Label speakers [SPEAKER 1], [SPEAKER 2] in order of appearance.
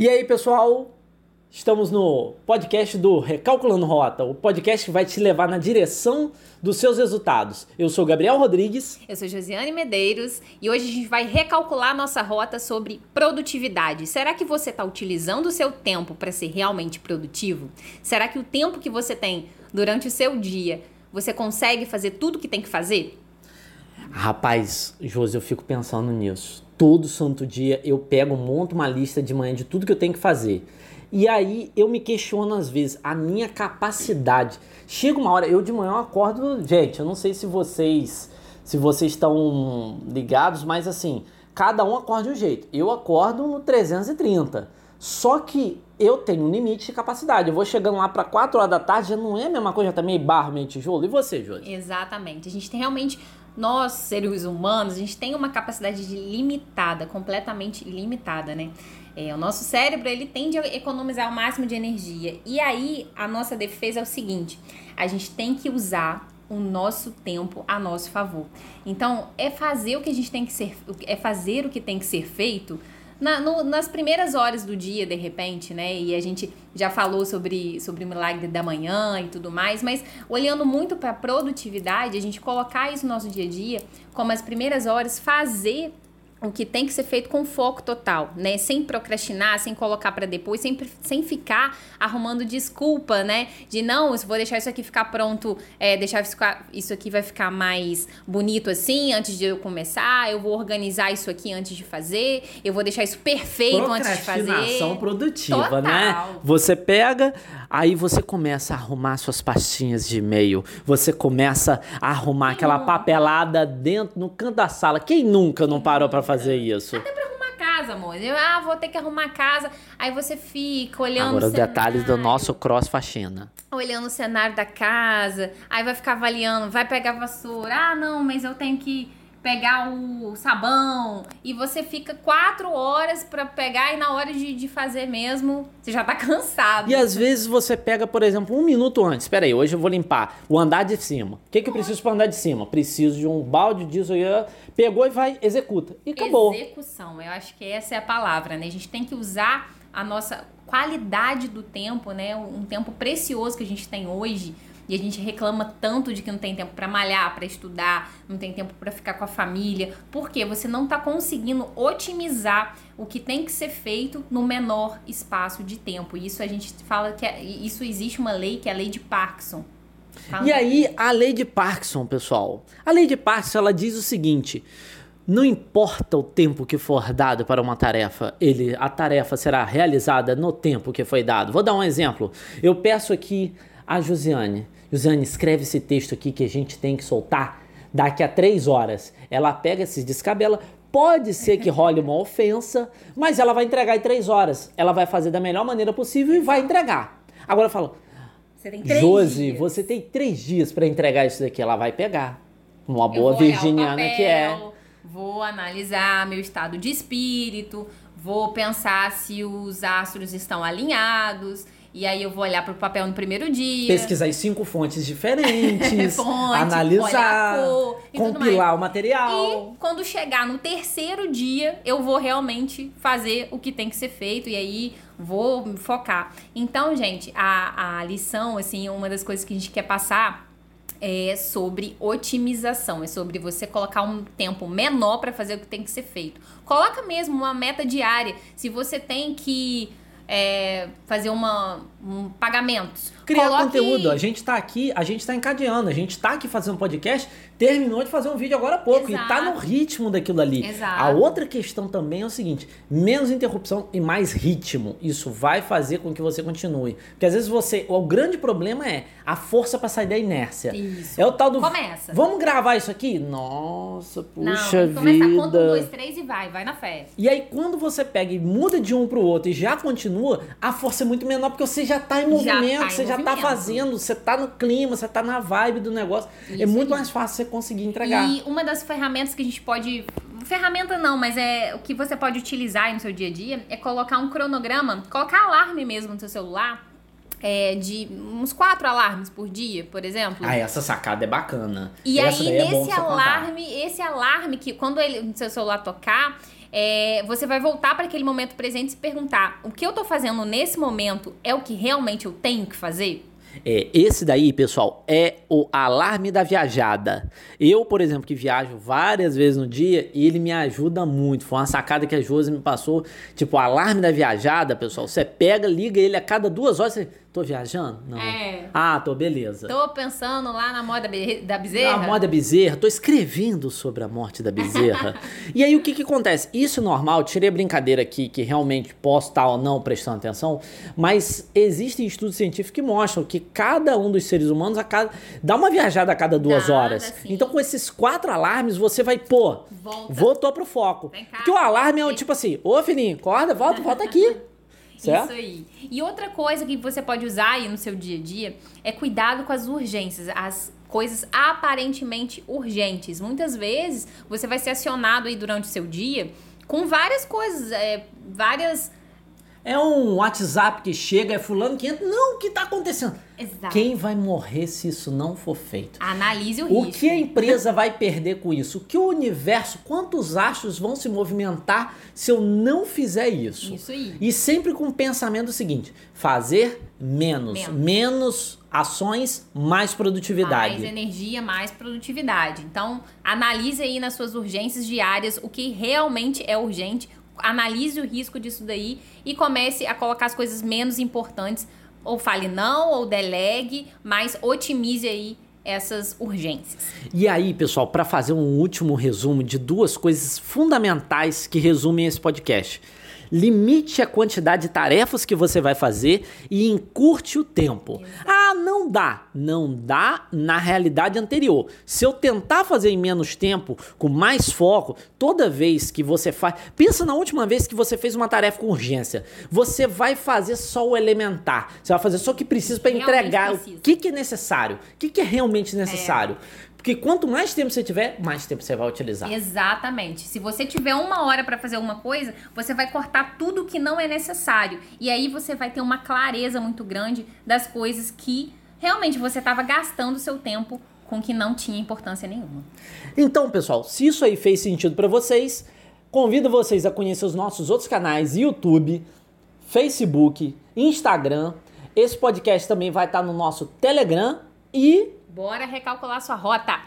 [SPEAKER 1] E aí, pessoal? Estamos no podcast do Recalculando Rota, o podcast que vai te levar na direção dos seus resultados. Eu sou Gabriel Rodrigues.
[SPEAKER 2] Eu sou Josiane Medeiros e hoje a gente vai recalcular nossa rota sobre produtividade. Será que você está utilizando o seu tempo para ser realmente produtivo? Será que o tempo que você tem durante o seu dia você consegue fazer tudo o que tem que fazer?
[SPEAKER 1] Rapaz, Josi, eu fico pensando nisso. Todo santo dia eu pego, monto uma lista de manhã de tudo que eu tenho que fazer. E aí eu me questiono às vezes a minha capacidade. Chega uma hora, eu de manhã eu acordo, gente, eu não sei se vocês se vocês estão ligados, mas assim, cada um acorda de um jeito. Eu acordo no 330. Só que eu tenho um limite de capacidade. Eu vou chegando lá para 4 horas da tarde, já não é a mesma coisa, já tá meio barro, meio tijolo. E você, Josi?
[SPEAKER 2] Exatamente. A gente tem realmente nós, seres humanos, a gente tem uma capacidade de limitada, completamente limitada, né? É, o nosso cérebro ele tende a economizar o máximo de energia. E aí a nossa defesa é o seguinte: a gente tem que usar o nosso tempo a nosso favor. Então é fazer o que a gente tem que ser, é fazer o que tem que ser feito na, no, nas primeiras horas do dia, de repente, né? E a gente já falou sobre, sobre o milagre da manhã e tudo mais, mas olhando muito para a produtividade, a gente colocar isso no nosso dia a dia, como as primeiras horas, fazer o que tem que ser feito com foco total, né? Sem procrastinar, sem colocar para depois, sem, sem ficar arrumando desculpa, né? De não, eu vou deixar isso aqui ficar pronto, é, deixar isso, isso aqui vai ficar mais bonito assim antes de eu começar, eu vou organizar isso aqui antes de fazer, eu vou deixar isso perfeito antes de fazer.
[SPEAKER 1] Procrastinação produtiva, né? Total. né? Você pega, aí você começa a arrumar suas pastinhas de e-mail, você começa a arrumar Quem aquela nunca? papelada dentro no canto da sala. Quem nunca não parou para fazer isso.
[SPEAKER 2] Até pra arrumar casa, amor. Eu, ah, vou ter que arrumar casa. Aí você fica olhando
[SPEAKER 1] Agora os detalhes do nosso cross faxina.
[SPEAKER 2] Olhando o cenário da casa. Aí vai ficar avaliando, vai pegar vassoura. Ah, não, mas eu tenho que pegar o sabão e você fica quatro horas para pegar e na hora de, de fazer mesmo você já tá cansado.
[SPEAKER 1] E às vezes você pega, por exemplo, um minuto antes. Espera aí, hoje eu vou limpar o andar de cima. O que, que eu preciso para andar de cima? Preciso de um balde disso. Pegou e vai, executa. E acabou.
[SPEAKER 2] Execução, eu acho que essa é a palavra, né? A gente tem que usar a nossa qualidade do tempo, né? Um tempo precioso que a gente tem hoje e a gente reclama tanto de que não tem tempo para malhar, para estudar, não tem tempo para ficar com a família, porque você não está conseguindo otimizar o que tem que ser feito no menor espaço de tempo. E isso a gente fala que é, isso existe uma lei que é a lei de Parkinson.
[SPEAKER 1] Fala e aí, a lei de Parkinson, pessoal. A lei de Parkinson, ela diz o seguinte: não importa o tempo que for dado para uma tarefa, ele, a tarefa será realizada no tempo que foi dado. Vou dar um exemplo. Eu peço aqui a Josiane, Josiane, escreve esse texto aqui que a gente tem que soltar daqui a três horas. Ela pega, se descabela. Pode ser que role uma ofensa, mas ela vai entregar em três horas. Ela vai fazer da melhor maneira possível e vai entregar. Agora eu falo, você tem três Josi, dias. você tem três dias para entregar isso daqui. Ela vai pegar. Uma boa virginiana papel, que é.
[SPEAKER 2] Vou analisar meu estado de espírito, vou pensar se os astros estão alinhados e aí eu vou olhar para o papel no primeiro dia.
[SPEAKER 1] Pesquisar em cinco fontes diferentes. Fonte, analisar. Cor, compilar o material.
[SPEAKER 2] E quando chegar no terceiro dia, eu vou realmente fazer o que tem que ser feito. E aí vou focar. Então, gente, a, a lição, assim, uma das coisas que a gente quer passar é sobre otimização, é sobre você colocar um tempo menor para fazer o que tem que ser feito. Coloca mesmo uma meta diária. Se você tem que é, fazer uma, um pagamentos.
[SPEAKER 1] Criar Coloque... conteúdo. A gente tá aqui, a gente tá encadeando, a gente tá aqui fazendo podcast, terminou de fazer um vídeo agora há pouco Exato. e tá no ritmo daquilo ali. Exato. A outra questão também é o seguinte: menos interrupção e mais ritmo. Isso vai fazer com que você continue. Porque às vezes você. O grande problema é a força para sair da inércia. Isso. É o tal do.
[SPEAKER 2] Começa.
[SPEAKER 1] Vamos gravar isso aqui? Nossa, puxa Não, vida. Começa, conta
[SPEAKER 2] um, dois, três e vai, vai na fé.
[SPEAKER 1] E aí, quando você pega e muda de um pro outro e já continua, a força é muito menor porque você já tá em movimento, já tá você movimento. já tá fazendo, você tá no clima, você tá na vibe do negócio. É isso é muito mais fácil você conseguir entregar.
[SPEAKER 2] E uma das ferramentas que a gente pode. Ferramenta não, mas é o que você pode utilizar no seu dia a dia é colocar um cronograma, colocar alarme mesmo no seu celular é, de uns quatro alarmes por dia, por exemplo.
[SPEAKER 1] Ah, essa sacada é bacana.
[SPEAKER 2] E
[SPEAKER 1] essa
[SPEAKER 2] aí,
[SPEAKER 1] é
[SPEAKER 2] nesse
[SPEAKER 1] contar.
[SPEAKER 2] alarme, esse alarme que quando ele, no seu celular tocar, é, você vai voltar para aquele momento presente e se perguntar: o que eu tô fazendo nesse momento é o que realmente eu tenho que fazer?
[SPEAKER 1] É, esse daí, pessoal, é o alarme da viajada. Eu, por exemplo, que viajo várias vezes no dia, ele me ajuda muito. Foi uma sacada que a Josi me passou. Tipo, o alarme da viajada, pessoal, você pega, liga ele a cada duas horas. Você, tô viajando? Não.
[SPEAKER 2] É.
[SPEAKER 1] Ah, tô, beleza.
[SPEAKER 2] Tô pensando lá na moda da bezerra.
[SPEAKER 1] A morte da bezerra, tô escrevendo sobre a morte da bezerra. e aí o que que acontece? Isso é normal, tirei a brincadeira aqui, que realmente posso estar ou não prestando atenção, mas existem estudos científicos que mostram que cada um dos seres humanos a cada, dá uma viajada a cada duas
[SPEAKER 2] Dá,
[SPEAKER 1] horas.
[SPEAKER 2] sim.
[SPEAKER 1] Então com esses quatro alarmes você vai, pô,
[SPEAKER 2] Volta.
[SPEAKER 1] voltou pro foco.
[SPEAKER 2] Vem cá.
[SPEAKER 1] Porque o alarme é um tipo assim, ô filhinho, acorda, volta, volta aqui. Certo?
[SPEAKER 2] Isso aí. E outra coisa que você pode usar aí no seu dia a dia é cuidado com as urgências, as coisas aparentemente urgentes. Muitas vezes você vai ser acionado aí durante o seu dia com várias coisas, é, várias.
[SPEAKER 1] É um WhatsApp que chega, é fulano que entra. Não, o que tá acontecendo?
[SPEAKER 2] Exato.
[SPEAKER 1] Quem vai morrer se isso não for feito?
[SPEAKER 2] Analise o,
[SPEAKER 1] O
[SPEAKER 2] risco.
[SPEAKER 1] que a empresa vai perder com isso? O que o universo, quantos astros vão se movimentar se eu não fizer isso?
[SPEAKER 2] Isso aí.
[SPEAKER 1] E sempre com o pensamento seguinte: fazer menos.
[SPEAKER 2] Menos.
[SPEAKER 1] Menos ações, mais produtividade.
[SPEAKER 2] Mais energia, mais produtividade. Então, analise aí nas suas urgências diárias o que realmente é urgente, analise o risco disso daí e comece a colocar as coisas menos importantes. Ou fale não, ou delegue, mas otimize aí essas urgências.
[SPEAKER 1] E aí, pessoal, para fazer um último resumo de duas coisas fundamentais que resumem esse podcast. Limite a quantidade de tarefas que você vai fazer e encurte o tempo. Ah, não dá. Não dá na realidade anterior. Se eu tentar fazer em menos tempo, com mais foco, toda vez que você faz. Pensa na última vez que você fez uma tarefa com urgência. Você vai fazer só o elementar. Você vai fazer só o que precisa para entregar.
[SPEAKER 2] precisa.
[SPEAKER 1] O que, que é necessário? O que, que é realmente necessário? Porque quanto mais tempo você tiver, mais tempo você vai utilizar.
[SPEAKER 2] Exatamente. Se você tiver uma hora para fazer alguma coisa, você vai cortar tudo que não é necessário. E aí você vai ter uma clareza muito grande das coisas que realmente você estava gastando seu tempo com que não tinha importância nenhuma.
[SPEAKER 1] Então, pessoal, se isso aí fez sentido para vocês, convido vocês a conhecer os nossos outros canais: YouTube, Facebook, Instagram. Esse podcast também vai estar no nosso Telegram e
[SPEAKER 2] Bora recalcular sua rota.